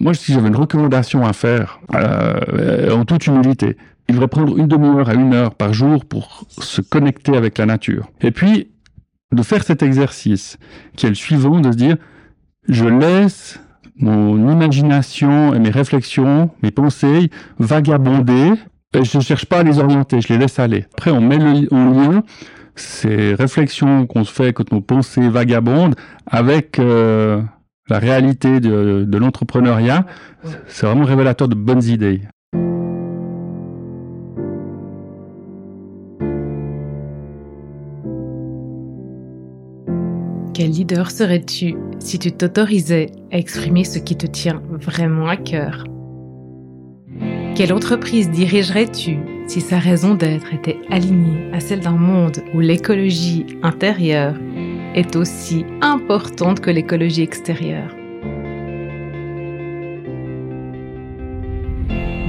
moi, si j'avais une recommandation à faire, euh, en toute humilité, il devrait prendre une demi-heure à une heure par jour pour se connecter avec la nature. Et puis, de faire cet exercice, qui est le suivant, de se dire, je laisse mon imagination et mes réflexions, mes pensées vagabonder, et je ne cherche pas à les orienter, je les laisse aller. Après, on met en lien ces réflexions qu'on se fait quand nos pensées vagabondent avec euh, la réalité de, de l'entrepreneuriat. C'est vraiment révélateur de bonnes idées. Quel leader serais-tu si tu t'autorisais à exprimer ce qui te tient vraiment à cœur? Quelle entreprise dirigerais-tu si sa raison d'être était alignée à celle d'un monde où l'écologie intérieure est aussi importante que l'écologie extérieure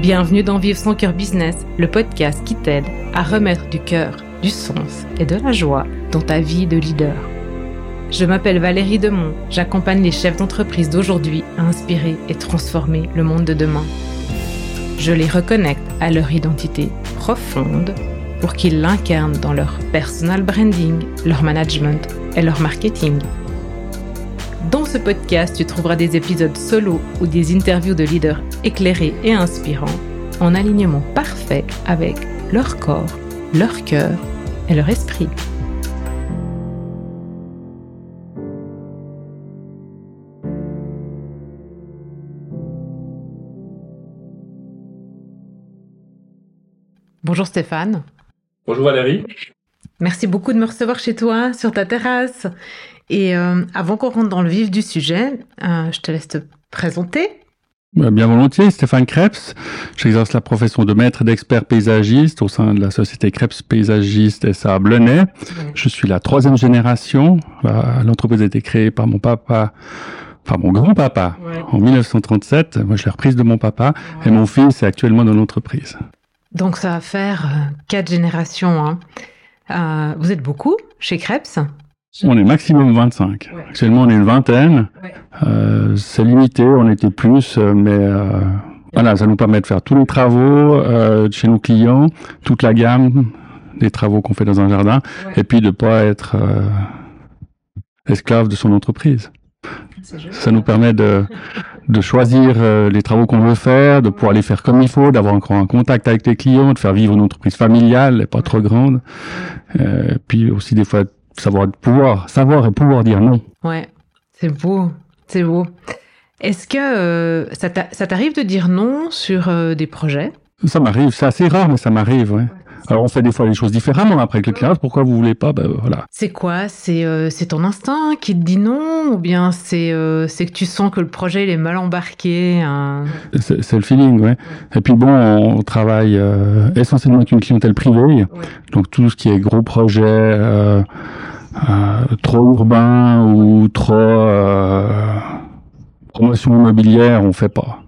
Bienvenue dans Vivre son cœur business, le podcast qui t'aide à remettre du cœur, du sens et de la joie dans ta vie de leader. Je m'appelle Valérie Demont, j'accompagne les chefs d'entreprise d'aujourd'hui à inspirer et transformer le monde de demain. Je les reconnecte à leur identité profonde pour qu'ils l'incarnent dans leur personal branding, leur management et leur marketing. Dans ce podcast, tu trouveras des épisodes solo ou des interviews de leaders éclairés et inspirants en alignement parfait avec leur corps, leur cœur et leur esprit. Bonjour Stéphane. Bonjour Valérie. Merci beaucoup de me recevoir chez toi, sur ta terrasse. Et euh, avant qu'on rentre dans le vif du sujet, euh, je te laisse te présenter. Bah, bien volontiers, Stéphane Krebs. J'exerce la profession de maître d'expert paysagiste au sein de la société Krebs Paysagiste SA Blenay. Je suis la troisième génération. Euh, l'entreprise a été créée par mon papa enfin mon grand-papa en 1937. Moi, je l'ai reprise de mon papa et mon fils est actuellement dans l'entreprise. Donc ça va faire euh, quatre générations. Hein. Euh, vous êtes beaucoup chez Krebs? On est maximum 25. Actuellement, on est une vingtaine. Euh, c'est limité, on était plus, mais voilà, ça nous permet de faire tous les travaux chez nos clients, toute la gamme des travaux qu'on fait dans un jardin, et puis de pas être esclave de son entreprise. Ça nous permet de, de choisir euh, les travaux qu'on veut faire, de pouvoir les faire comme il faut, d'avoir encore un contact avec les clients, de faire vivre une entreprise familiale pas trop grande. Euh, puis aussi des fois savoir pouvoir savoir et pouvoir dire non. Ouais, c'est beau, c'est beau. Est-ce que euh, ça t'arrive de dire non sur des projets? Ça m'arrive, c'est assez rare, mais ça m'arrive, ouais. Alors on fait des fois les choses différemment après avec le client. Pourquoi vous voulez pas? Ben voilà. C'est quoi? C'est euh, c'est ton instinct qui te dit non? Ou bien c'est euh, c'est que tu sens que le projet il est mal embarqué hein? C'est le feeling, ouais. Et puis bon, on travaille euh, essentiellement avec une clientèle privée, donc tout ce qui est gros projet. trop urbain ou trop promotion immobilière, on fait pas.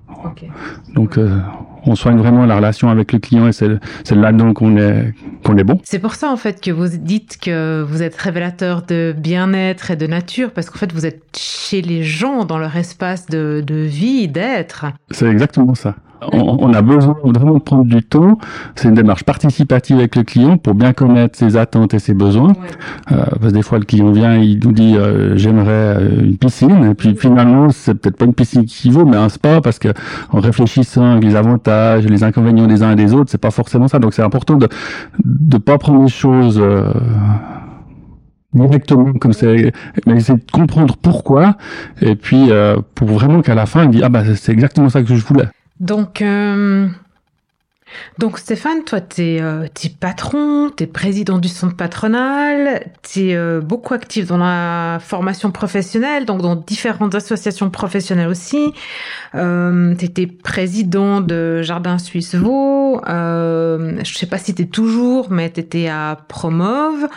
Donc on soigne vraiment la relation avec le client et c'est là-dedans qu'on est, qu'on est bon. C'est pour ça, en fait, que vous dites que vous êtes révélateur de bien-être et de nature, parce qu'en fait, vous êtes chez les gens dans leur espace de, de vie, d'être. C'est exactement ça on, a besoin vraiment de prendre du temps. C'est une démarche participative avec le client pour bien connaître ses attentes et ses besoins. Euh, parce que des fois, le client vient, il nous dit euh, j'aimerais euh, une piscine, et puis finalement, c'est peut-être pas une piscine qu'il veut, mais un spa, parce que en réfléchissant avec les avantages, les inconvénients des uns et des autres, c'est pas forcément ça. Donc c'est important de de pas prendre les choses directement comme c'est mais essayer de comprendre pourquoi et puis pour vraiment qu'à la fin il dit ah bah c'est exactement ça que je voulais donc, euh, donc Stéphane, toi, tu es, euh, patron, tu es président du centre patronal, tu es euh, beaucoup actif dans la formation professionnelle, donc dans différentes associations professionnelles aussi. Euh, tu étais président de Jardin Suisse Vaud. je sais pas si tu es toujours, mais tu étais à Promove.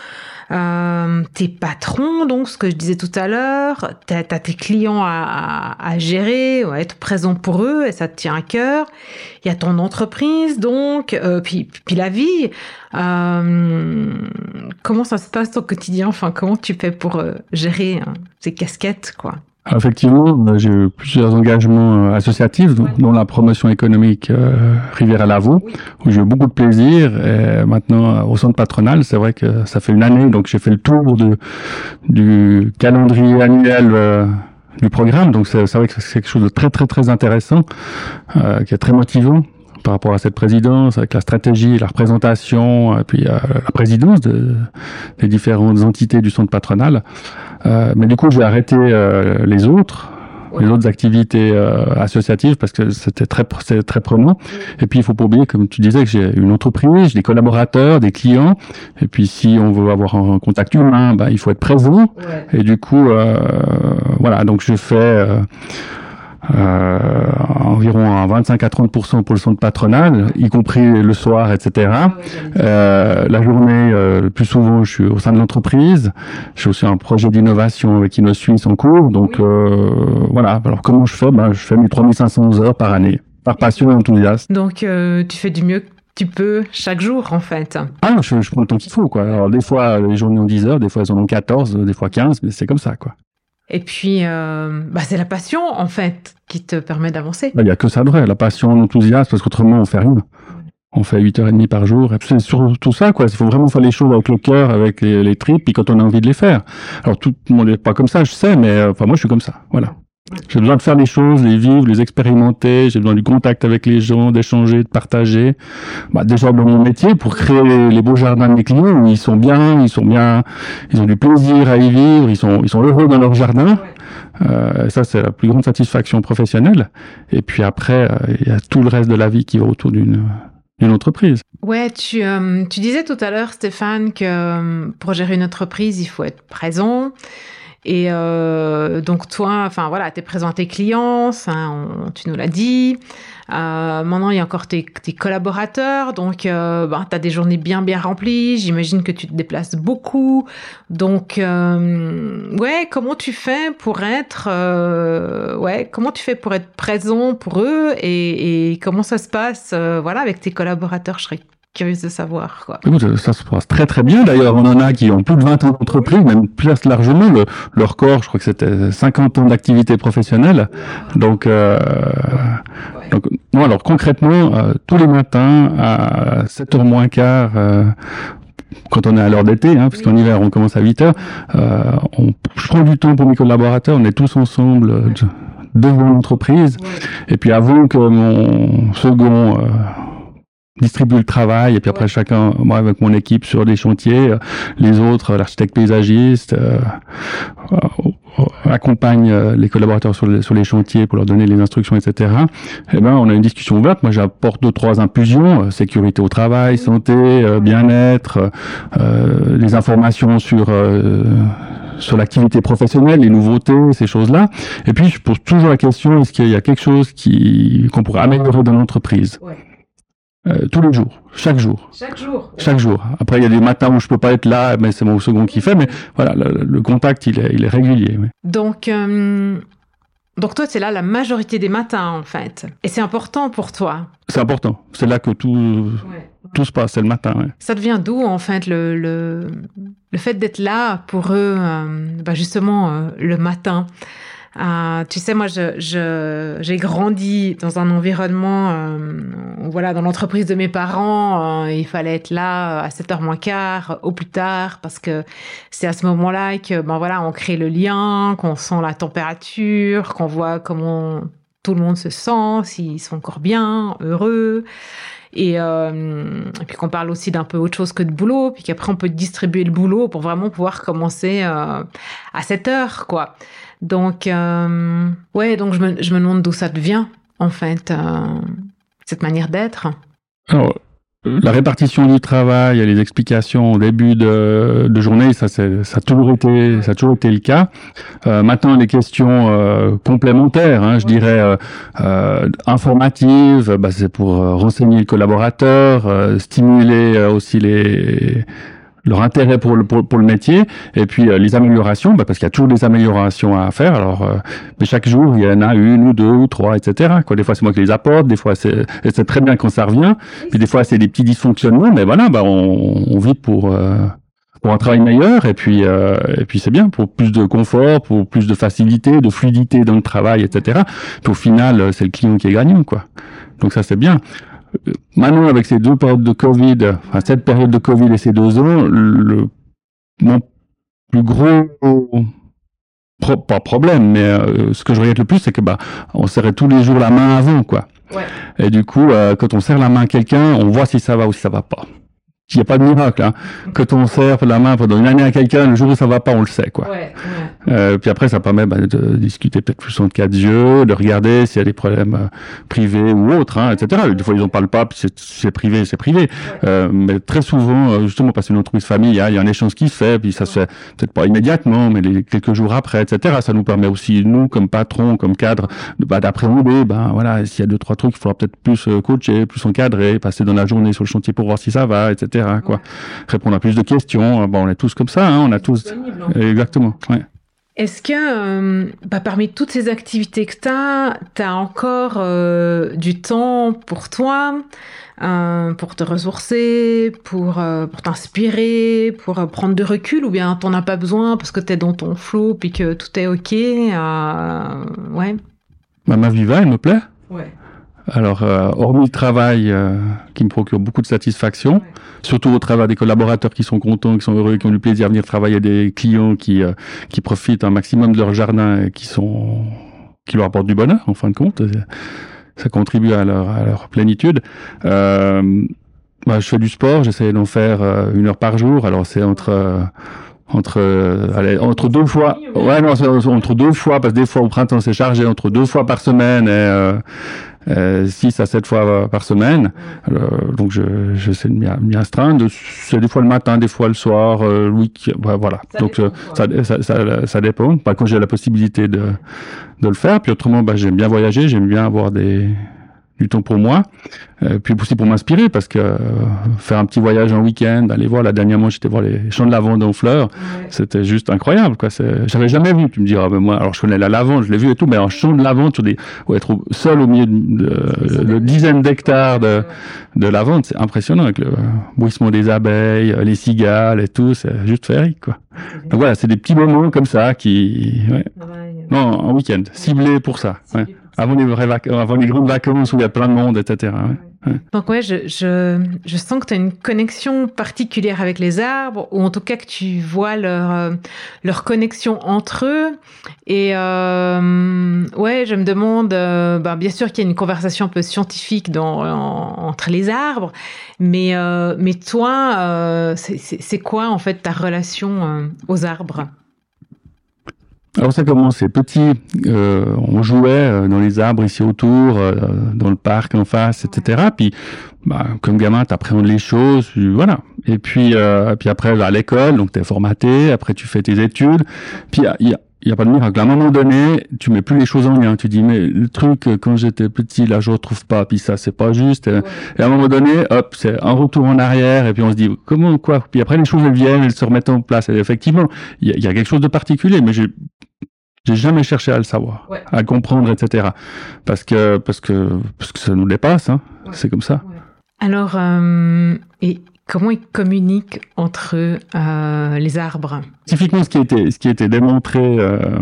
Euh, tes patrons, donc ce que je disais tout à l'heure, tu as, tes clients à, à, gérer, à être présent pour eux, et ça te tient à cœur. Il y a ton entreprise, donc, euh, puis, la vie. Euh, comment ça se passe au quotidien? Enfin, comment tu fais pour euh, gérer hein, ces casquettes, quoi? Effectivement, j'ai eu plusieurs engagements associatifs, dont la promotion économique euh, Rivière-à-Lavaux, où j'ai eu beaucoup de plaisir. Et maintenant, au centre patronal, c'est vrai que ça fait une année, donc j'ai fait le tour de, du calendrier annuel du programme. Donc c'est vrai que c'est quelque chose de très très très intéressant, euh, qui est très motivant par rapport à cette présidence, avec la stratégie, la représentation, et puis euh, la présidence de, des différentes entités du centre patronal. Euh, mais du coup, je vais arrêter euh, les autres les autres activités euh, associatives parce que c'était très c'est très prenant. Et puis il faut pas oublier, comme tu disais, que j'ai une entreprise, j'ai des collaborateurs, des clients. Et puis si on veut avoir un contact humain, bah, il faut être présent. Et du coup, euh, voilà, donc je fais euh, environ à 25 à 30 pour le centre patronal, y compris le soir, etc. Ah euh, la journée, euh, le plus souvent, je suis au sein de l'entreprise. J'ai aussi un projet d'innovation avec InnoSuisse en cours. Donc euh, voilà. Alors comment je fais? Ben, Je fais mes 3500 heures par année, par passion et enthousiasme. Donc euh, tu fais du mieux que tu peux chaque jour en fait. Ah, je, je prends le temps qu'il faut quoi. Alors des fois les journées ont 10 heures, des fois elles en ont 14, des fois 15, mais c'est comme ça quoi. Et puis, euh, bah, c'est la passion, en fait, qui te permet d'avancer. Il n'y a que ça de vrai, la passion, l'enthousiasme, parce qu'autrement, on fait rien. On fait 8h30 par jour. C'est surtout ça, quoi. Il faut vraiment faire les choses avec le cœur, avec les, les tripes, puis quand on a envie de les faire. Alors, tout le monde n'est pas comme ça, je sais, mais euh, enfin, moi, je suis comme ça. Voilà. J'ai besoin de faire les choses, les vivre, les expérimenter. J'ai besoin du contact avec les gens, d'échanger, de partager. Bah, déjà dans mon métier, pour créer les, beaux jardins de mes clients où ils sont bien, ils sont bien, ils ont du plaisir à y vivre, ils sont, heureux dans leur jardin. Euh, ça, c'est la plus grande satisfaction professionnelle. Et puis après, euh, il y a tout le reste de la vie qui va autour d'une d'une entreprise. Ouais, tu, euh, tu disais tout à l'heure, Stéphane, que euh, pour gérer une entreprise, il faut être présent. Et euh, donc toi, enfin voilà, tu es présent à tes clients, ça, on, tu nous l'as dit. Euh, maintenant, il y a encore tes, tes collaborateurs, donc euh, ben, tu as des journées bien bien remplies. J'imagine que tu te déplaces beaucoup. Donc, euh, ouais, comment tu fais pour être, euh, ouais, comment tu fais pour être présent pour eux et, et comment ça se passe, euh, voilà, avec tes collaborateurs serais curieuse de savoir. Quoi. Écoute, ça se passe très très bien. D'ailleurs, on en a qui ont plus de 20 ans d'entreprise, même plus largement. Le, leur corps, je crois que c'était 50 ans d'activité professionnelle. Donc, euh, donc non, alors concrètement, euh, tous les matins à 7h moins quart, euh, quand on est à l'heure d'été, hein, parce qu'en hiver on commence à 8 heures, euh, on, je prends du temps pour mes collaborateurs, on est tous ensemble euh, devant l'entreprise, et puis avant que mon second euh, distribue le travail et puis après chacun moi avec mon équipe sur des chantiers euh, les autres l'architecte paysagiste euh, euh, accompagne euh, les collaborateurs sur les, sur les chantiers pour leur donner les instructions etc et ben on a une discussion ouverte. Moi j'apporte deux trois impulsions euh, sécurité au travail santé euh, bien-être euh, les informations sur sur l'activité professionnelle, les nouveautés, ces choses-là. Et puis, je pose toujours la question, est-ce qu'il y a quelque chose qui qu'on pourrait améliorer dans l'entreprise? Ouais. Euh, tous les jours, chaque jour, Chaque jour. chaque jour. Après, il y a des matins où je peux pas être là, mais c'est mon second qui fait. Mais voilà, le, le contact, il est, il est régulier. Donc, euh, donc toi, c'est là la majorité des matins, en fait. Et c'est important pour toi. C'est important. C'est là que tout, tout se passe, c'est le matin. ouais. Ça devient d'où, en fait, le, le, le fait d'être là pour eux, euh, bah justement, euh, le matin? Euh, tu sais, moi, je, je, j'ai grandi dans un environnement, euh, voilà, dans l'entreprise de mes parents, euh, il fallait être là à 7h moins quart, au plus tard, parce que c'est à ce moment-là que, ben voilà, on crée le lien, qu'on sent la température, qu'on voit comment tout le monde se sent, s'ils sont encore bien, heureux. Et, euh, et puis qu'on parle aussi d'un peu autre chose que de boulot, puis qu'après on peut distribuer le boulot pour vraiment pouvoir commencer euh, à 7 heures, quoi. Donc, euh, ouais, donc je me, je me demande d'où ça devient, en fait, euh, cette manière d'être. Alors, la répartition du travail et les explications au début de, de journée, ça, ça a toujours été, ça a toujours été le cas. Euh, maintenant, les questions euh, complémentaires, hein, je dirais euh, euh, informatives, bah, c'est pour euh, renseigner le collaborateur, euh, stimuler aussi les leur intérêt pour le, pour, pour le métier et puis euh, les améliorations bah, parce qu'il y a toujours des améliorations à faire alors euh, mais chaque jour il y en a une ou deux ou trois etc quoi des fois c'est moi qui les apporte des fois c'est très bien quand ça revient puis des fois c'est des petits dysfonctionnements mais voilà bah on, on vit pour euh, pour un travail meilleur et puis euh, et puis c'est bien pour plus de confort, pour plus de facilité, de fluidité dans le travail, etc. Puis au final, c'est le client qui est gagnant, quoi. Donc ça c'est bien. Maintenant, avec ces deux périodes de Covid, enfin cette période de Covid et ces deux ans, le mon plus gros pas problème, mais euh, ce que je regrette le plus, c'est que bah on serrait tous les jours la main avant, quoi. Ouais. Et du coup, euh, quand on serre la main à quelqu'un, on voit si ça va ou si ça va pas. Il n'y a pas de miracle. Hein. Quand on serre la main pendant une année à quelqu'un, le jour où ça va pas, on le sait. Quoi. Ouais, Euh, puis après, ça permet bah, de discuter peut-être plus en cas de yeux, de regarder s'il y a des problèmes euh, privés ou autres, hein, etc. Des fois, ils n'en parlent pas, puis c'est privé, c'est privé. Euh, mais très souvent, euh, justement, parce que une entreprise familiale, il y a un échange qui se fait, puis ça se fait peut-être pas immédiatement, mais les, quelques jours après, etc. Ça nous permet aussi, nous, comme patron, comme cadre, bah, d'appréhender, ben voilà, s'il y a deux, trois trucs, il faudra peut-être plus euh, coacher, plus encadrer, passer dans la journée sur le chantier pour voir si ça va, etc. Quoi. Répondre à plus de questions. Bon, on est tous comme ça, hein, on a tous. Exactement. Ouais. Est-ce que euh, bah, parmi toutes ces activités que tu as, tu as encore euh, du temps pour toi, euh, pour te ressourcer, pour, pour t'inspirer, pour prendre de recul, ou bien t'en as pas besoin parce que tu es dans ton flou puis que tout est OK Ouais. Bah, ma vie va, elle me plaît. Ouais. Alors, euh, hormis le travail euh, qui me procure beaucoup de satisfaction, surtout au travers des collaborateurs qui sont contents, qui sont heureux, qui ont du plaisir à venir travailler, des clients qui euh, qui profitent un maximum de leur jardin et qui sont qui leur apportent du bonheur en fin de compte, ça contribue à leur, à leur plénitude. Bah, je fais du sport, j'essaie d'en faire une heure par jour. Alors c'est entre entre allez, entre deux fois ouais non entre deux fois parce que des fois au printemps c'est chargé entre deux fois par semaine et euh, 6 à 7 fois par semaine. Euh, donc je j'essaie de m'y astreindre. C'est des fois le matin, des fois le soir, euh, le week voilà. Ça donc dépend, euh, ça, ça, ça, ça, dépend. Pas quand j'ai la possibilité de, de le faire. Puis autrement, bah, j'aime bien voyager, j'aime bien avoir des du temps pour moi, euh, puis aussi pour m'inspirer, parce que euh, faire un petit voyage en week-end, aller voir, la dernière fois j'étais voir les champs de lavande en fleurs, c'était juste incroyable, quoi. J'avais jamais vu, tu me diras, mais moi, alors je connais la lavande, je l'ai vu et tout, mais en champ de lavande, sur des, ouais, être seul au milieu de, de, dizaines d'hectares de, de lavande, c'est impressionnant, avec le bruissement des abeilles, les cigales et tout, c'est juste féerique, quoi. Donc voilà, c'est des petits moments comme ça qui, ouais. Non, en week-end, ciblés pour ça, ouais avant les, avant les grandes vacances où il y a plein de monde, etc. Donc ouais, je, je, je sens que tu as une connexion particulière avec les arbres, ou en tout cas que tu vois leur, euh, leur connexion entre eux. Et euh, ouais, je me demande, euh, ben, bien sûr qu'il y a une conversation un peu scientifique dans, entre les arbres, mais, euh, mais toi, euh, c'est quoi en fait ta relation aux arbres? Alors ça commençait petit, euh, on jouait euh, dans les arbres ici autour, euh, dans le parc en face, etc. Puis, bah, comme gamin, t'appréhendes les choses, voilà. Et puis, euh, puis après, à l'école, donc t'es formaté. Après, tu fais tes études. Puis il y a, y a pas de miracle. À un moment donné, tu mets plus les choses en lien. Tu dis, mais le truc, quand j'étais petit, là, je retrouve pas. Puis ça, c'est pas juste. Et à un moment donné, hop, c'est un retour en arrière. Et puis on se dit, comment, quoi? Puis après, les choses elles viennent, elles se remettent en place. Et effectivement, il y, y, a quelque chose de particulier. Mais j'ai j'ai jamais cherché à le savoir, ouais. à comprendre, etc. Parce que parce que parce que ça nous dépasse, hein. ouais. c'est comme ça. Ouais. Alors, euh, et comment ils communiquent entre euh, les arbres? Typiquement, ce qui a été ce qui a été démontré, euh,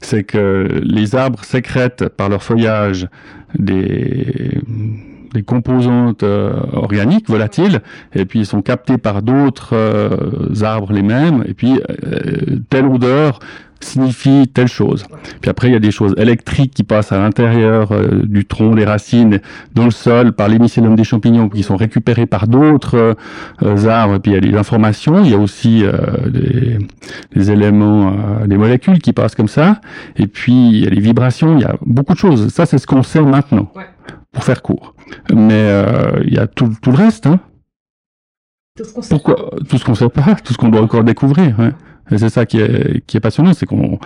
c'est que les arbres sécrètent par leur feuillage des des composantes euh, organiques volatiles et puis ils sont captés par d'autres euh, arbres les mêmes et puis euh, telle odeur signifie telle chose. Puis après, il y a des choses électriques qui passent à l'intérieur euh, du tronc, des racines, dans le sol, par l'hémicélium des champignons, qui sont récupérés par d'autres euh, arbres. Puis il y a des informations, il y a aussi euh, des, des, éléments, des molécules qui passent comme ça. Et puis il y a des vibrations, il y a beaucoup de choses. Ça, c'est ce qu'on sait maintenant, ouais. Pour faire court. Mais il y a tout, tout le reste. Hein. Tout ce qu'on sait Pourquoi. Tout ce qu'on sait pas, tout ce qu'on doit encore découvrir. Ouais. Et c'est ça qui est, qui est passionnant, c'est qu'on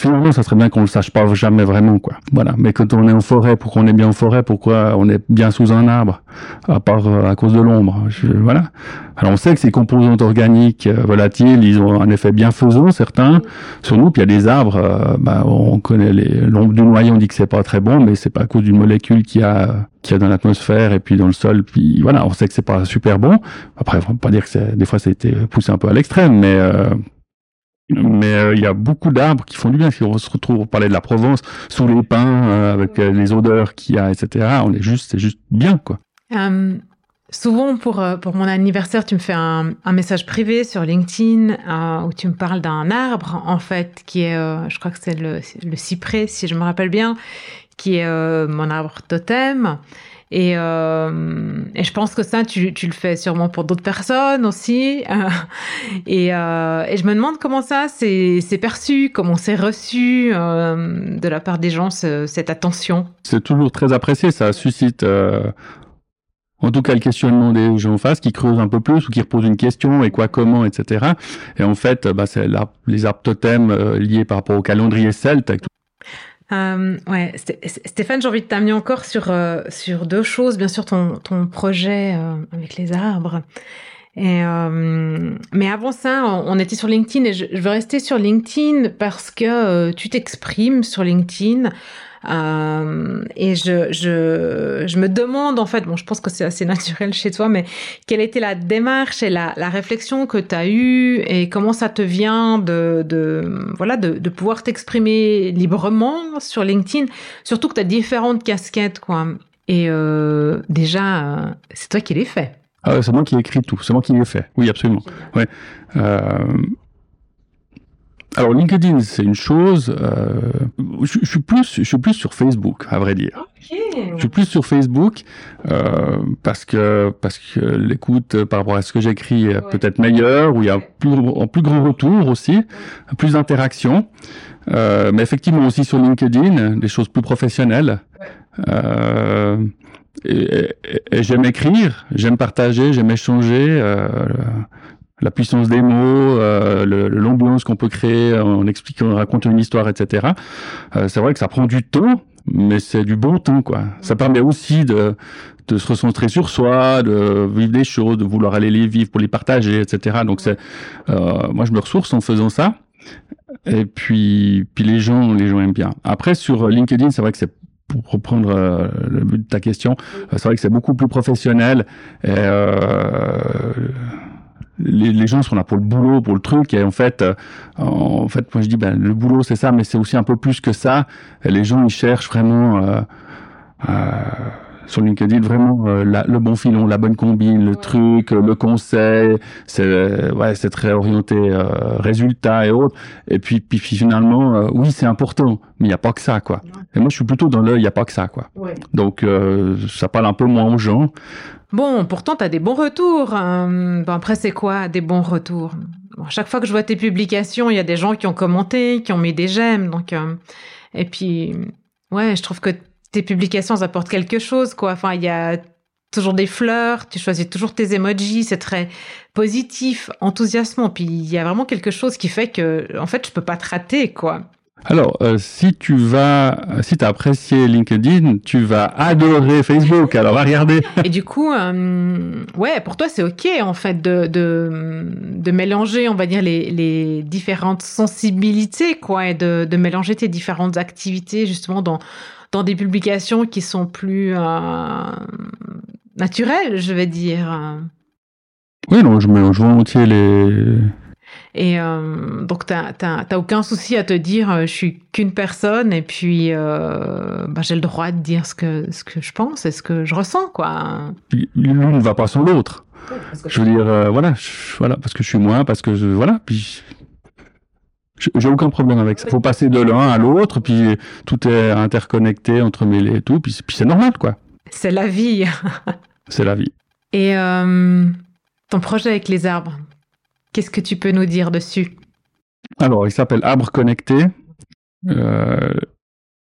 Finalement, ça serait bien qu'on le sache pas jamais vraiment, quoi. Voilà. Mais quand on est en forêt, pour qu'on est bien en forêt, pourquoi on est bien sous un arbre, à part euh, à cause de l'ombre? Voilà. Alors on sait que ces composantes organiques euh, volatiles, ils ont un effet bienfaisant, certains, sur nous. Puis il y a des arbres, euh, bah, on connaît l'ombre du noyer, on dit que c'est pas très bon, mais c'est pas à cause d'une molécule qui a qui a dans l'atmosphère et puis dans le sol. Puis voilà, on sait que c'est pas super bon. Après, on va pas dire que des fois, été poussé un peu à l'extrême, mais mais euh, il y a beaucoup d'arbres qui font du bien. Si on se retrouve, on parlait de la Provence, sous les pins, euh, avec euh, les odeurs qu'il y a, etc. On est juste, c'est juste bien, quoi. souvent, pour, pour mon anniversaire, tu me fais un, un message privé sur LinkedIn où tu me parles d'un arbre, en fait, qui est, je crois que c'est le, le cyprès, si je me rappelle bien, qui est mon arbre totem. Et, euh, et, je pense que ça, tu, le fais sûrement pour d'autres personnes aussi. et, euh, et, je me demande comment ça, c'est perçu, comment c'est reçu euh, de la part des gens, ce, cette attention. C'est toujours très apprécié, ça suscite en tout cas le questionnement des gens en face qui creusent un peu plus ou qui reposent une question et quoi, comment, etc. Et en fait, bah, c'est les arbres totems liés par rapport au calendrier celte, euh, ouais, Stéphane, j'ai envie de t'amener encore sur euh, sur deux choses. Bien sûr, ton ton projet euh, avec les arbres. Et euh, mais avant ça, on, était sur LinkedIn et je, je, veux rester sur LinkedIn parce que tu t'exprimes sur LinkedIn euh, et je, je, je me demande en fait, bon, je pense que c'est assez naturel chez toi, mais quelle était la démarche et la, la réflexion que tu as eue et comment ça te vient de, de voilà, de, de pouvoir t'exprimer librement sur LinkedIn, surtout que tu as différentes casquettes, quoi. Et euh, déjà, c'est toi qui l'ai fait. Ah c'est moi qui ai écrit tout, c'est moi qui l'ai fait. Oui, absolument. Ouais. Euh, alors LinkedIn, c'est une chose. Euh, je, je, suis plus, je suis plus sur Facebook, à vrai dire. Je suis plus sur Facebook euh, parce que parce que l'écoute par rapport à ce que j'écris est peut-être meilleure, où il y a plus, en plus grand retour aussi, plus d'interaction. Euh, mais effectivement aussi sur LinkedIn, des choses plus professionnelles. Euh, et, et, et j'aime écrire, j'aime partager, j'aime échanger. Euh, la puissance des mots, euh, l'ambiance qu'on peut créer en expliquant, en racontant une histoire, etc. Euh, c'est vrai que ça prend du temps, mais c'est du bon temps, quoi. Ça permet aussi de, de se recentrer sur soi, de vivre des choses, de vouloir aller les vivre pour les partager, etc. Donc c'est, euh, moi je me ressource en faisant ça. Et puis, puis les gens, les gens aiment bien. Après sur LinkedIn, c'est vrai que c'est pour reprendre euh, le but de ta question, c'est vrai que c'est beaucoup plus professionnel. Et, euh, les, les, gens sont là pour le boulot, pour le truc. Et en fait, euh, en fait, moi je dis, ben le boulot c'est ça, mais c'est aussi un peu plus que ça. Et les gens ils cherchent vraiment euh, sur LinkedIn vraiment euh, la, le bon filon, la bonne combine, le truc, le conseil. C'est ouais, c'est très orienté euh, résultat et autres. Et puis, puis finalement, oui, c'est important, mais il n'y a pas que ça, quoi. Et moi, je suis plutôt dans le, il n'y a pas que ça, quoi. Ouais. Donc, ça parle un peu moins aux gens. Bon, pourtant, tu as des bons retours. Bon, après, c'est quoi des bons retours? Bon, Chaque fois que je vois tes publications, il y a des gens qui ont commenté, qui ont mis des j'aime. Donc, euh... Et puis, ouais, je trouve que tes publications apportent quelque chose, quoi. Enfin, il y a toujours des fleurs, tu choisis toujours tes emojis, c'est très positif, enthousiasmant. Puis il y a vraiment quelque chose qui fait que, en fait, je peux pas te rater, quoi. Alors, euh, si tu vas, si tu as apprécié LinkedIn, tu vas adorer Facebook. Alors, va regarder. Et du coup, euh, ouais, pour toi, c'est OK, en fait, de, de, de, mélanger, on va dire, les, les différentes sensibilités, quoi, et de, de mélanger tes différentes activités, justement, dans, dans des publications qui sont plus euh, naturelles, je vais dire. Oui, non, je mélange volontiers les et euh, donc, tu n'as aucun souci à te dire, euh, je suis qu'une personne et puis euh, bah, j'ai le droit de dire ce que, ce que je pense et ce que je ressens. quoi. L'une ne va pas sans l'autre. je veux dire, euh, voilà, je, voilà, parce que je suis moi, parce que je, voilà, puis j'ai aucun problème avec ça. Faut passer de l'un à l'autre, puis tout est interconnecté, entremêlé et tout, puis, puis c'est normal, quoi. C'est la vie. c'est la vie. Et euh, ton projet avec les arbres, Qu'est-ce que tu peux nous dire dessus? Alors, il s'appelle Arbre connecté. Euh,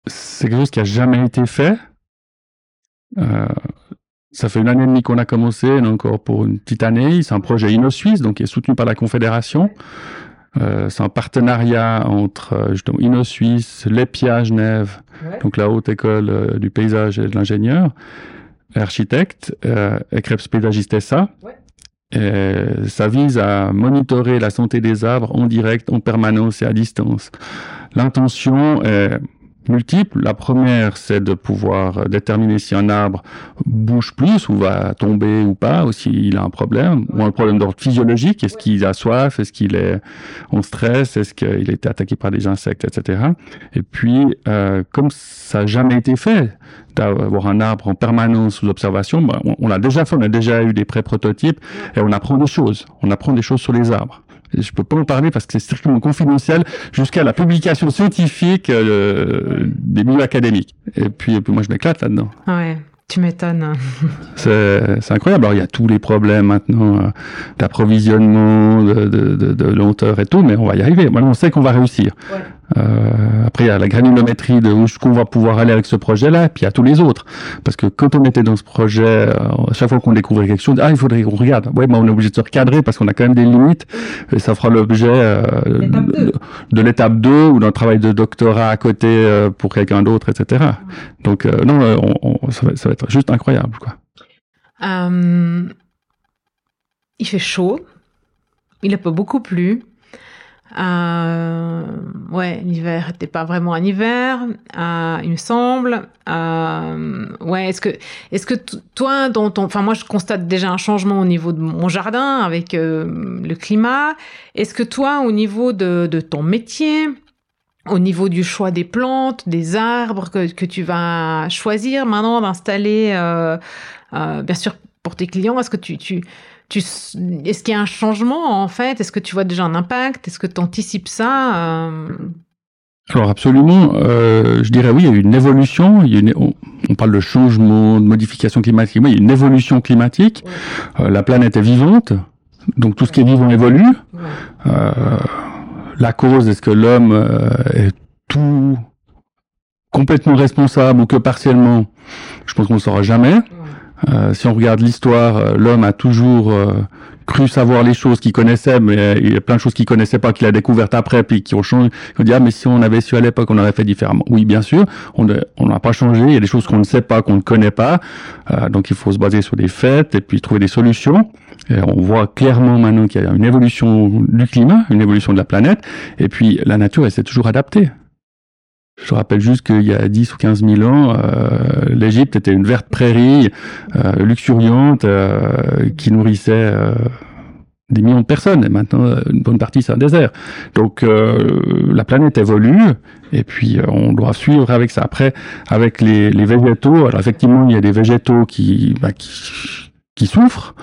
c'est quelque chose qui a jamais été fait. Euh, ça fait une année et demie qu'on a commencé, encore pour une petite année. C'est un projet inno-suisse, donc qui est soutenu par la Confédération. Euh, c'est un partenariat entre euh, justement Inno-Suisse, l'EPIA Genève, donc la haute école euh, du paysage et de l'ingénieur, architecte, euh, et Krebs Pédagiste SA. Et ça vise à monitorer la santé des arbres en direct, en permanence et à distance. L'intention est multiples. La première, c'est de pouvoir déterminer si un arbre bouge plus ou va tomber ou pas, ou s'il a un problème, ou un problème d'ordre physiologique. Est-ce qu'il a soif? Est-ce qu'il est en stress? Est-ce qu'il a été attaqué par des insectes, etc. Et puis, euh, comme ça n'a jamais été fait, d'avoir un arbre en permanence sous observation, ben, on, on l'a déjà fait, on a déjà eu des pré-prototypes, et on apprend des choses. On apprend des choses sur les arbres. Je peux pas en parler parce que c'est strictement confidentiel jusqu'à la publication scientifique euh, des milieux académiques. Et puis, et puis moi, je m'éclate là-dedans. Ouais. Tu m'étonnes. C'est c'est incroyable. Alors, il y a tous les problèmes maintenant euh, d'approvisionnement, de, de, de, de lenteur et tout, mais on va y arriver. Maintenant, on sait qu'on va réussir. Ouais. Euh, après, il y a la granulométrie de où est-ce qu'on va pouvoir aller avec ce projet-là, et puis il y a tous les autres. Parce que quand on était dans ce projet, euh, à chaque fois qu'on découvrait quelque chose, ah, il faudrait qu'on regarde. Ouais, mais on est obligé de se recadrer parce qu'on a quand même des limites, et ça fera l'objet euh, L'étape deux. de, de l'étape 2 ou d'un travail de doctorat à côté euh, pour quelqu'un d'autre, etc. Donc, euh, non, on, on- ça, va, ça va être juste incroyable, quoi. Euh, il fait chaud. Il a pas beaucoup plu. Euh, ouais, l'hiver n'était pas vraiment un hiver, euh, il me semble. Euh, ouais, est-ce que, est-ce que toi, dans ton, enfin moi je constate déjà un changement au niveau de mon jardin avec le climat. Est-ce que toi, au niveau de, ton métier, au niveau du choix des plantes, des arbres que, que tu vas choisir maintenant d'installer, bien sûr pour tes clients, est-ce que tu, tu, tu est-ce qu'il y a un changement en fait? Est-ce que tu vois déjà un impact? Est-ce que tu anticipes ça Euh, Alors absolument, euh, je dirais oui, il y a eu une évolution. Il y a une- on, on parle de changement, de modification climatique. Oui, il y a une évolution climatique. Euh, la planète est vivante, donc tout ce qui est vivant évolue. Euh, la cause, est-ce que l'homme est tout complètement responsable ou que partiellement? Je pense qu'on ne le saura jamais. Euh, si on regarde l'histoire, euh, l'homme a toujours euh, cru savoir les choses qu'il connaissait, mais il y a plein de choses qu'il connaissait pas, qu'il a découvertes après, puis qui ont changé. On dit ah mais si on avait su à l'époque, on aurait fait différemment. Oui, bien sûr, on n'a pas changé. Il y a des choses qu'on ne sait pas, qu'on ne connaît pas. Euh, donc il faut se baser sur des faits et puis trouver des solutions. Et on voit clairement maintenant qu'il y a une évolution du climat, une évolution de la planète, et puis la nature, elle s'est toujours adaptée. Je rappelle juste qu'il y a 10 ou 15 000 ans, euh, l'Égypte était une verte prairie euh, luxuriante euh, qui nourrissait euh, des millions de personnes. Et maintenant, euh, une bonne partie, c'est un désert. Donc, euh, la planète évolue et puis on doit suivre avec ça. Après, avec les, les végétaux, alors effectivement, il y a des végétaux qui, bah, qui, qui souffrent.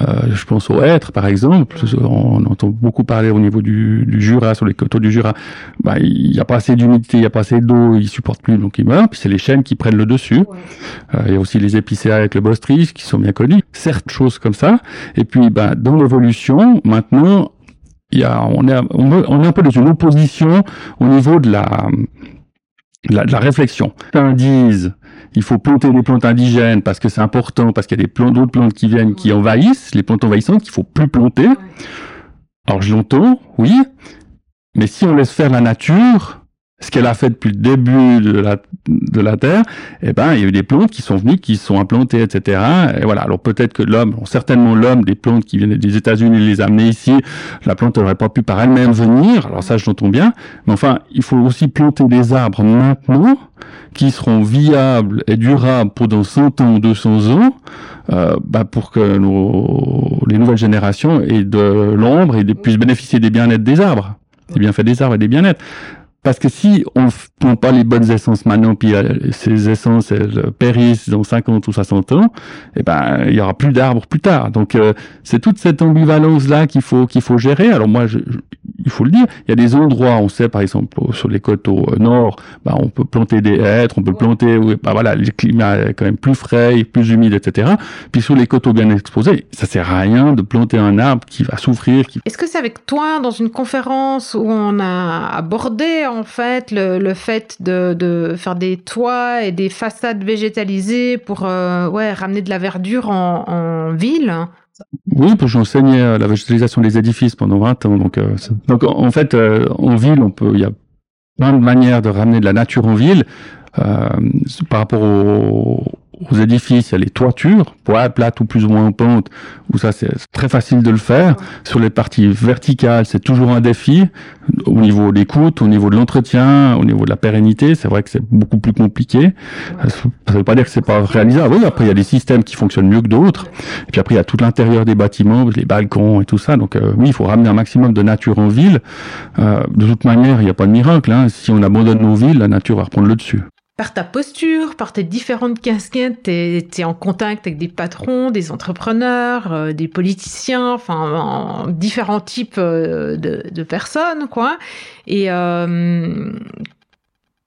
Euh, je pense aux hêtres, par exemple. On entend beaucoup parler au niveau du, du Jura, sur les coteaux du Jura. Bah, il n'y a pas assez d'humidité, il n'y a pas assez d'eau, ils supportent plus, donc ils meurent. Puis c'est les chênes qui prennent le dessus. Euh, il y a aussi les épicéas avec le bostris qui sont bien connus. Certes, choses comme ça. Et puis, bah, dans l'évolution, maintenant, il y a, on, est, on, est- on est un peu dans une opposition au niveau de la, de la, de la réflexion. Certains disent il faut planter des plantes indigènes parce que c'est important, parce qu'il y a des plantes, d'autres plantes qui viennent, qui envahissent, les plantes envahissantes qu'il faut plus planter. Alors je l'entends, oui, mais si on laisse faire la nature, ce qu'elle a fait depuis le début de la, de la Terre, eh ben, il y a eu des plantes qui sont venues, qui sont implantées, etc. Et voilà. Alors peut-être que l'homme, certainement l'homme, des plantes qui viennent des États-Unis, les amener ici, la plante n'aurait pas pu par elle-même venir. Alors ça, je l'entends bien. Mais enfin, il faut aussi planter des arbres maintenant qui seront viables et durables pour dans 100 ans ou 200 ans, euh, bah, pour que nos, les nouvelles générations aient de l'ombre et puissent bénéficier des bien-être des arbres, des bienfaits des arbres et des bien-être. Parce que si on ne prend pas les bonnes essences maintenant, puis euh, ces essences elles périssent dans 50 ou 60 ans, eh ben il y aura plus d'arbres plus tard. Donc euh, c'est toute cette ambivalence là qu'il faut qu'il faut gérer. Alors moi, je, je- il faut le dire, il y a des endroits, on sait par exemple au- sur les coteaux euh, nord, bah, on peut planter des hêtres, on peut planter, bah voilà, le climat est quand même plus frais, plus humide, etc. Puis sur les coteaux bien exposés, ça sert à rien de planter un arbre qui va souffrir, qui Est-ce que c'est avec toi dans une conférence où on a abordé en fait le, fait de, faire des toits et des façades végétalisées pour euh, ramener de la verdure en, ville Oui, j'enseignais euh, la végétalisation des édifices pendant 20 ans. Donc, euh, en fait, en ville, on peut, il y a plein de manières de ramener de la nature en ville. Par rapport aux, aux édifices, il y a les toitures, plates ou plus ou moins en pente, où ça c'est très facile de le faire. Sur les parties verticales, c'est toujours un défi au niveau des coûts, au niveau de l'entretien, au niveau de la pérennité. C'est vrai que c'est beaucoup plus compliqué. Ça ne veut pas dire que c'est pas réalisable. Oui, après il y a des systèmes qui fonctionnent mieux que d'autres. Et puis après il y a tout l'intérieur des bâtiments, les balcons et tout ça. Donc euh, oui, il faut ramener un maximum de nature en ville. Euh, de toute manière, il n'y a pas de miracle. Hein. Si on abandonne nos villes, la nature va reprendre le dessus par ta posture, par tes différentes casquettes, tu es, en contact avec des patrons, des entrepreneurs, euh, des politiciens, enfin différents types euh, de, personnes, quoi. Et euh,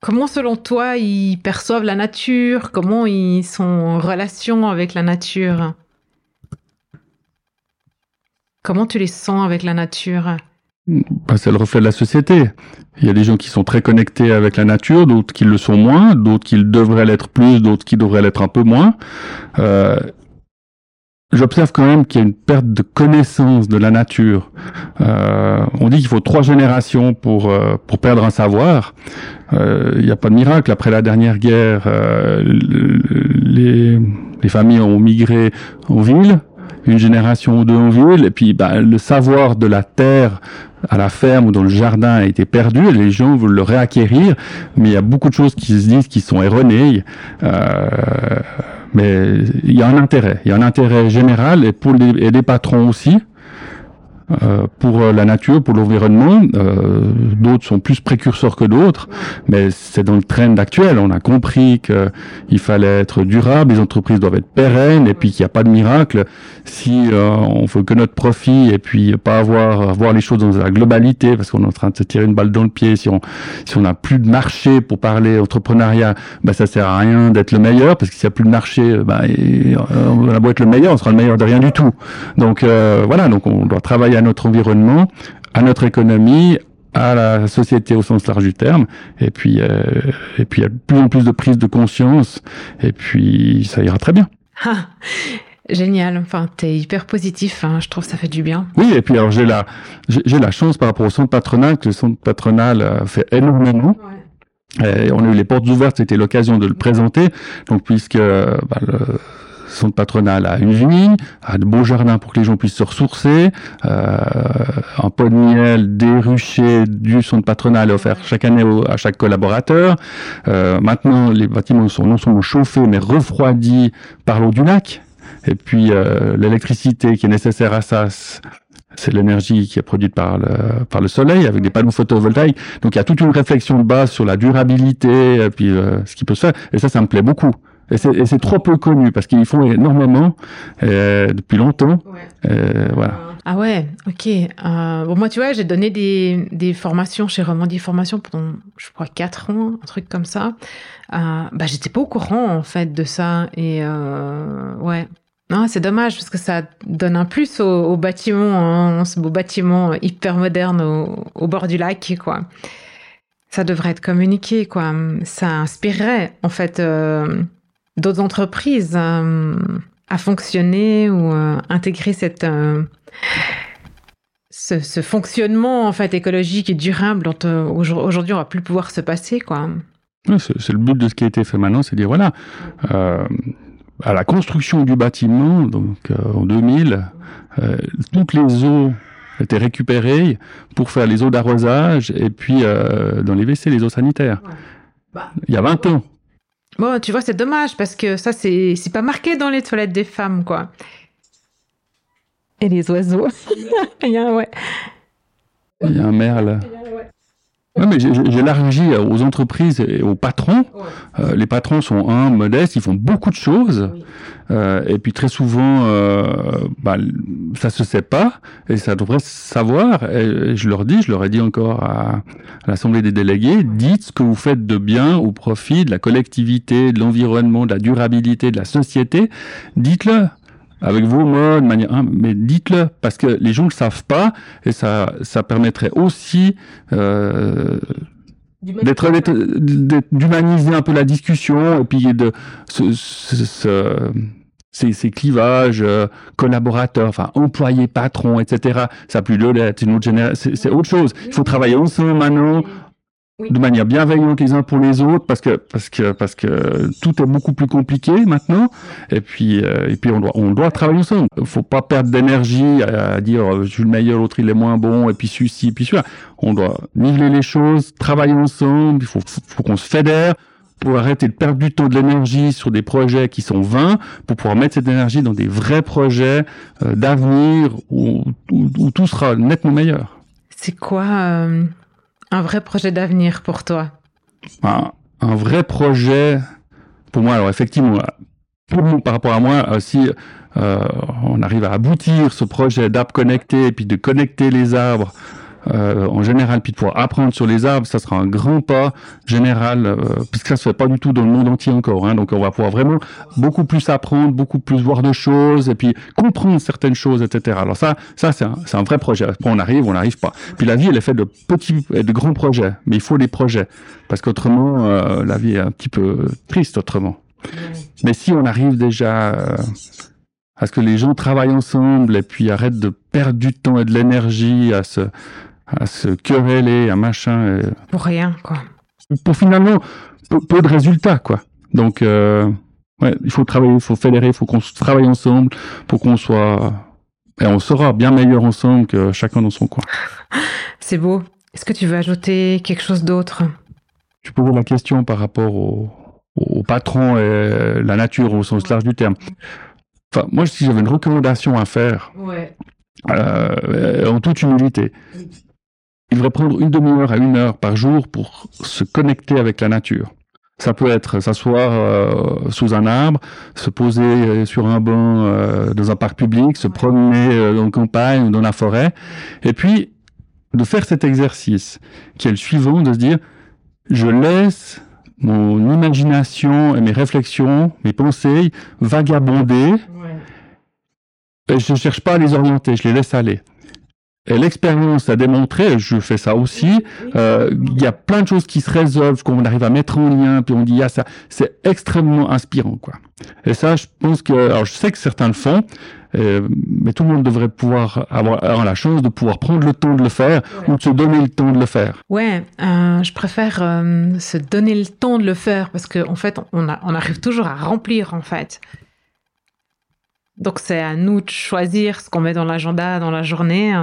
comment, selon toi, ils perçoivent la nature? Comment ils sont en relation avec la nature? Comment tu les sens avec la nature? Bah, c'est le reflet de la société. Il y a des gens qui sont très connectés avec la nature, d'autres qui le sont moins, d'autres qui devraient l'être plus, d'autres qui devraient l'être un peu moins. Euh, J'observe quand même qu'il y a une perte de connaissance de la nature. Euh, on dit qu'il faut trois générations pour euh, pour perdre un savoir. Euh, il n'y a pas de miracle. Après la dernière guerre, euh, les, les familles ont migré en ville une génération ou deux en ville, et puis bah, le savoir de la terre à la ferme ou dans le jardin a été perdu, et les gens veulent le réacquérir, mais il y a beaucoup de choses qui se disent qui sont erronées. Euh, mais il y a un intérêt, il y a un intérêt général et pour les, et les patrons aussi. Euh, pour la nature, pour l'environnement. Euh, d'autres sont plus précurseurs que d'autres, mais c'est dans le trend actuel. On a compris qu'il fallait être durable, les entreprises doivent être pérennes, et puis qu'il n'y a pas de miracle si euh, on veut que notre profit et puis pas avoir voir les choses dans la globalité, parce qu'on est en train de se tirer une balle dans le pied. Si on si on n'a plus de marché pour parler entrepreneuriat, ben ça sert à rien d'être le meilleur, parce que s'il n'y a plus de marché, ben, on a beau être le meilleur, on sera le meilleur de rien du tout. Donc voilà, donc on doit travailler à notre environnement, à notre économie, à la société au sens large du terme. Et puis, euh, et puis il y a de plus en plus de prise de conscience. Et puis, ça ira très bien. Ah, génial. Enfin, t'es hyper positif. Hein. Je trouve que ça fait du bien. Oui, et puis alors j'ai la, j'ai la chance par rapport au centre patronal que le centre patronal euh, fait énormément. Ouais. Et on a eu les portes ouvertes, c'était l'occasion de le présenter. Donc, puisque bah, le, centre patronal a une vigne, a de beaux jardins pour que les gens puissent se ressourcer, euh, un pot de miel, des ruchers du centre patronal offert chaque année à chaque collaborateur. Euh, maintenant, les bâtiments sont non seulement chauffés, mais refroidis par l'eau du lac. Et puis, euh, l'électricité qui est nécessaire à ça, c'est l'énergie qui est produite par le, par le soleil avec des panneaux photovoltaïques. Donc il y a toute une réflexion de base sur la durabilité et puis euh, ce qui peut se faire. Et ça, ça me plaît beaucoup. Et c'est trop peu connu parce qu'ils font énormément euh, depuis longtemps. Ouais. Euh, voilà. Ah ouais, ok. Euh, bon, moi, tu vois, j'ai donné des, des formations chez Romandie Formation pendant, je crois, quatre ans, un truc comme ça. Bah, j'étais pas au courant, en fait, de ça. Et ouais. Non, c'est dommage parce que ça donne un plus au, au bâtiment, hein, ce beau bâtiment hyper moderne au, au bord du lac, quoi. Ça devrait être communiqué, quoi. Ça inspirerait, en fait, euh, d'autres entreprises euh, à fonctionner ou euh, intégrer cette euh, ce, ce, fonctionnement en fait écologique et durable dont euh, aujourd'hui on va plus pouvoir se passer quoi. C'est le but de ce qui a été fait maintenant, c'est dire voilà, euh, à la construction du bâtiment, donc en 2000, toutes les eaux étaient récupérées pour faire les eaux d'arrosage et puis dans les WC les eaux sanitaires. Ouais. Bah, Il y a 20 ans. Bon, tu vois, c'est dommage parce que ça, c'est, pas marqué dans les toilettes des femmes, quoi. Et les oiseaux. Il y a, ouais. Il y a un merle. Ouais, mais j'élargis aux entreprises et aux patrons. Ouais. Euh, les patrons sont un modestes, ils font beaucoup de choses, oui. euh, et puis très souvent, euh, bah, ça se sait pas, et ça devrait se savoir. Et je leur dis, je leur ai dit encore à, à l'assemblée des délégués, dites ce que vous faites de bien au profit de la collectivité, de l'environnement, de la durabilité, de la société. Dites-le avec vos mots, de manière, hein, mais dites-le parce que les gens ne le savent pas et ça, ça permettrait aussi euh, d'être d'humaniser un peu la discussion et puis de se, se, se, ces, ces clivages euh, collaborateurs, enfin employés, patrons, etc. Ça plus de lettres, une autre génération, c'est c'est autre chose. Il faut travailler ensemble maintenant, Oui. de manière bienveillante les uns pour les autres, parce que parce que parce que tout est beaucoup plus compliqué maintenant. Et puis euh, et puis on doit on doit travailler ensemble. Faut pas perdre d'énergie à, à dire euh, je suis le meilleur, l'autre il est moins bon, et puis celui-ci, puis celui-là. On doit niveler les choses, travailler ensemble. Il faut faut, faut qu'on se fédère pour arrêter de perdre du temps, de l'énergie sur des projets qui sont vains, pour pouvoir mettre cette énergie dans des vrais projets euh, d'avenir où, où, où tout sera nettement meilleur. C'est quoi euh, un vrai projet d'avenir pour toi un, vrai projet pour moi. Alors effectivement, par rapport à moi, euh, si euh, on arrive à aboutir ce projet d'arbres connectés et puis de connecter les arbres euh, en général, puis de pouvoir apprendre sur les arbres, ça sera un grand pas général, euh, puisque ça se fait pas du tout dans le monde entier encore. Hein, donc on va pouvoir vraiment beaucoup plus apprendre, beaucoup plus voir de choses et puis comprendre certaines choses, etc. Alors ça, ça c'est un, c'est un vrai projet. Après on arrive, on n'arrive pas. Puis la vie, elle est faite de petits, et de grands projets, mais il faut des projets parce qu'autrement, euh, la vie est un petit peu triste autrement. Mais si on arrive déjà euh, à ce que les gens travaillent ensemble et puis arrêtent de perdre du temps et de l'énergie à se, à se quereller, à machin, Pour rien, quoi. pour finalement peu, peu de résultats, quoi. Donc, euh, ouais, il faut travailler, il faut fédérer, il faut qu'on travaille ensemble pour qu'on soit, et on sera bien meilleur ensemble que chacun dans son coin. C'est beau. Est-ce que tu veux ajouter quelque chose d'autre? Tu poses la question par rapport au, au patron et la nature au sens large du terme. Enfin, moi, si j'avais une recommandation à faire, Ouais. euh, en toute humilité. Il devrait prendre une demi-heure à une heure par jour pour se connecter avec la nature. Ça peut être s'asseoir euh, sous un arbre, se poser euh, sur un banc euh, dans un parc public, se promener euh, dans la campagne ou dans la forêt, et puis de faire cet exercice qui est le suivant, de se dire je laisse mon imagination et mes réflexions, mes pensées vagabonder et je ne cherche pas à les orienter, je les laisse aller. Et l'expérience a démontré, et je fais ça aussi, euh, il y a plein de choses qui se résolvent, qu'on arrive à mettre en lien, puis on dit, ah, ça, c'est extrêmement inspirant, quoi. Et ça, je pense que, alors je sais que certains le font, euh, mais tout le monde devrait pouvoir avoir, avoir la chance de pouvoir prendre le temps de le faire, ou de se donner le temps de le faire. Ouais, euh, je préfère euh, se donner le temps de le faire parce qu'en en fait, on, a, on arrive toujours à remplir, en fait. Donc, c'est à nous de choisir ce qu'on met dans l'agenda, dans la journée.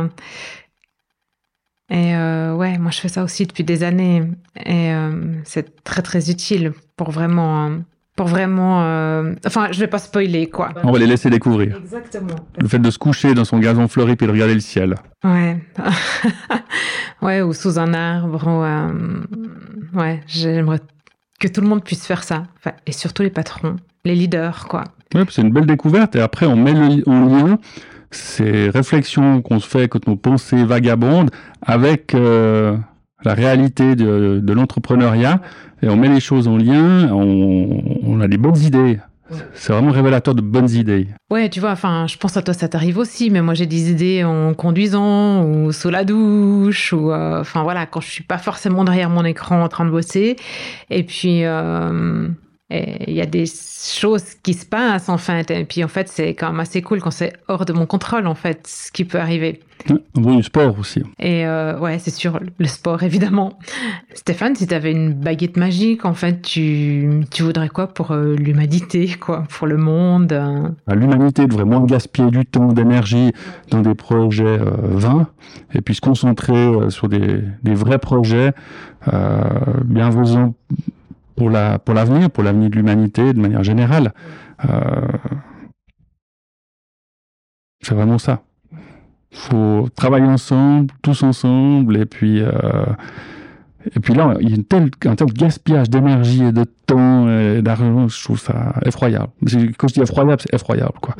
Et euh, ouais, moi, je fais ça aussi depuis des années. Et euh, c'est très, très utile pour vraiment... Pour vraiment... euh, Enfin, je vais pas spoiler, quoi. On va les laisser découvrir. Exactement. Le fait de se coucher dans son gazon fleuri puis de regarder le ciel. Ouais. ouais, ou sous un arbre. Ou, euh, Ouais, j'aimerais que tout le monde puisse faire ça. Enfin, et surtout les patrons, les leaders, quoi. C'est une belle découverte. Et après, on met le, en lien ces réflexions qu'on se fait quand nos pensées vagabondent avec euh, la réalité de, de l'entrepreneuriat. Et on met les choses en lien. On, on a des bonnes idées. C'est vraiment révélateur de bonnes idées. Ouais, tu vois, enfin, je pense à toi, ça t'arrive aussi, mais moi j'ai des idées en conduisant ou sous la douche ou, euh, enfin voilà, quand je suis pas forcément derrière mon écran en train de bosser. Et puis, euh, il y a des choses qui se passent en fait. Et puis en fait, c'est quand même assez cool quand c'est hors de mon contrôle en fait, ce qui peut arriver. On voit du sport aussi. Et euh, ouais, c'est sûr, le sport évidemment. Stéphane, si tu avais une baguette magique, en fait, tu, tu voudrais quoi pour euh, l'humanité, quoi, pour le monde euh L'humanité devrait moins gaspiller du temps, d'énergie dans des projets euh, vains et puis se concentrer euh, sur des, des vrais projets euh, bienfaisants pour la pour l'avenir, pour l'avenir de l'humanité de manière générale. Euh, c'est vraiment ça. Faut travailler ensemble, tous ensemble, et puis euh, et puis là, il y a une telle, un tel gaspillage d'énergie et de temps et d'argent, je trouve ça effroyable. Quand je dis effroyable, c'est effroyable, quoi.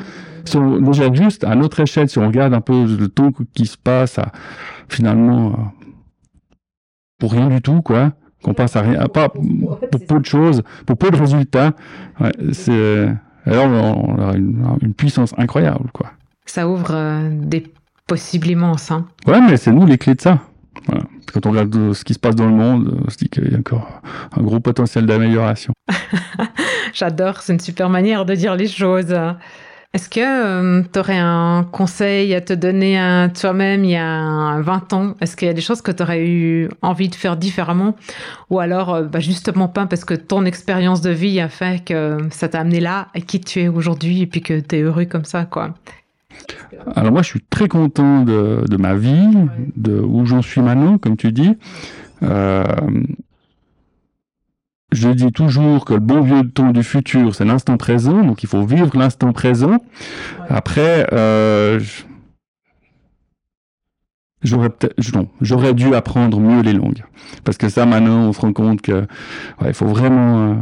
Si on, déjà juste à notre échelle, si on regarde un peu le temps qui se passe, à, finalement, euh, pour rien du tout, quoi, qu'on passe à rien, à pas pour peu de choses, pour peu de résultats, ouais, c'est, alors on, a une, une puissance incroyable, quoi. Ça ouvre euh, des possibles immenses. Hein. Ouais, mais c'est nous les clés de ça. Voilà. Quand on regarde euh, ce qui se passe dans le monde, on se dit qu'il y a encore un gros potentiel d'amélioration. J'adore, c'est une super manière de dire les choses. Est-ce que tu aurais un conseil à te donner à toi-même il y a 20 ans? Est-ce qu'il y a des choses que tu aurais eu envie de faire différemment? Ou alors, bah, justement pas parce que ton expérience de vie a fait que ça t'a amené là, à qui tu es aujourd'hui, et puis que tu es heureux comme ça, quoi? Alors moi, je suis très content de, de ma vie, de où j'en suis maintenant, comme tu dis. Euh, je dis toujours que le bon vieux temps du futur, c'est l'instant présent, donc il faut vivre l'instant présent. Après, euh, j'aurais peut-être, j'aurais dû apprendre mieux les langues, parce que ça, maintenant, on se rend compte que ouais, il faut vraiment. Euh,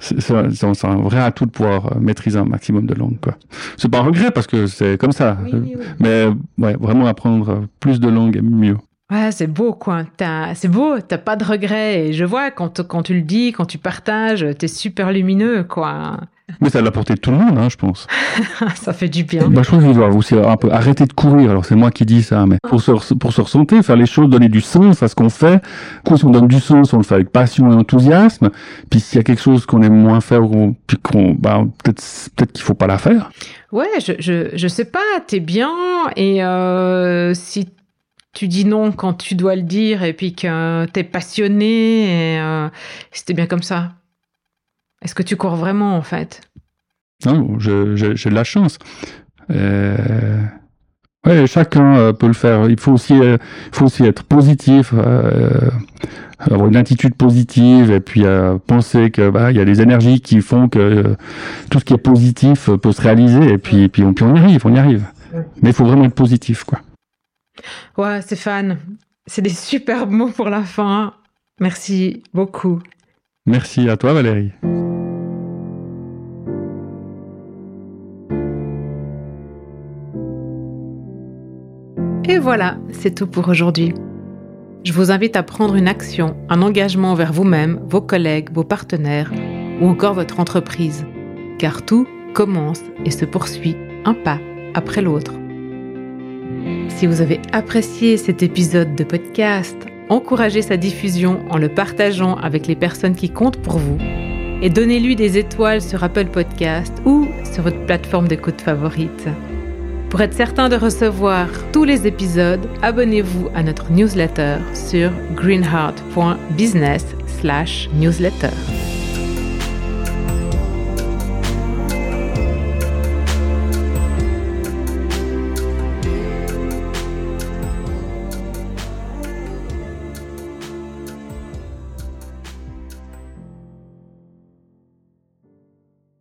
c'est un vrai atout de pouvoir euh, maîtriser un maximum de langues. C'est pas un regret parce que c'est comme ça. Mais ouais, vraiment apprendre plus de langues mieux. Ouais, c'est beau, quoi. C'est beau, t'as pas de regrets. Et je vois, quand, quand tu le dis, quand tu partages, t'es super lumineux, quoi. Mais ça l'a porté tout le monde, hein, je pense. ça fait du bien. Bah, je pense qu'il doit aussi un peu arrêter de courir. Alors c'est moi qui dis ça, mais pour se, pour se ressentir, faire les choses, donner du sens à ce qu'on fait. Quand on donne du sens, on le fait avec passion et enthousiasme. Puis s'il y a quelque chose qu'on aime moins faire, puis qu'on, bah, peut-être, peut-être qu'il faut pas la faire. Ouais, je, je, je sais pas. T'es bien et euh, si tu dis non quand tu dois le dire et puis que t'es passionné et euh, c'était bien comme ça. Est-ce que tu cours vraiment en fait? Non, j'ai de la chance. Euh... Ouais, chacun euh, peut le faire. Il faut aussi, euh, il faut aussi être positif, euh, avoir une attitude positive et puis penser que bah, il y a des énergies qui font que tout ce qui est positif peut se réaliser et puis, puis, on, puis on y arrive, on y arrive. Mais il faut vraiment être positif, quoi. Ouais, Stéphane, c'est des super mots pour la fin. Merci beaucoup. Merci à toi, Valérie. Et voilà, c'est tout pour aujourd'hui. Je vous invite à prendre une action, un engagement envers vous-même, vos collègues, vos partenaires ou encore votre entreprise, car tout commence et se poursuit un pas après l'autre. Si vous avez apprécié cet épisode de podcast, encouragez sa diffusion en le partageant avec les personnes qui comptent pour vous et donnez-lui des étoiles sur Apple Podcast ou sur votre plateforme d'écoute favorite. Pour être certain de recevoir tous les épisodes, abonnez-vous à notre newsletter sur greenheart.business/newsletter.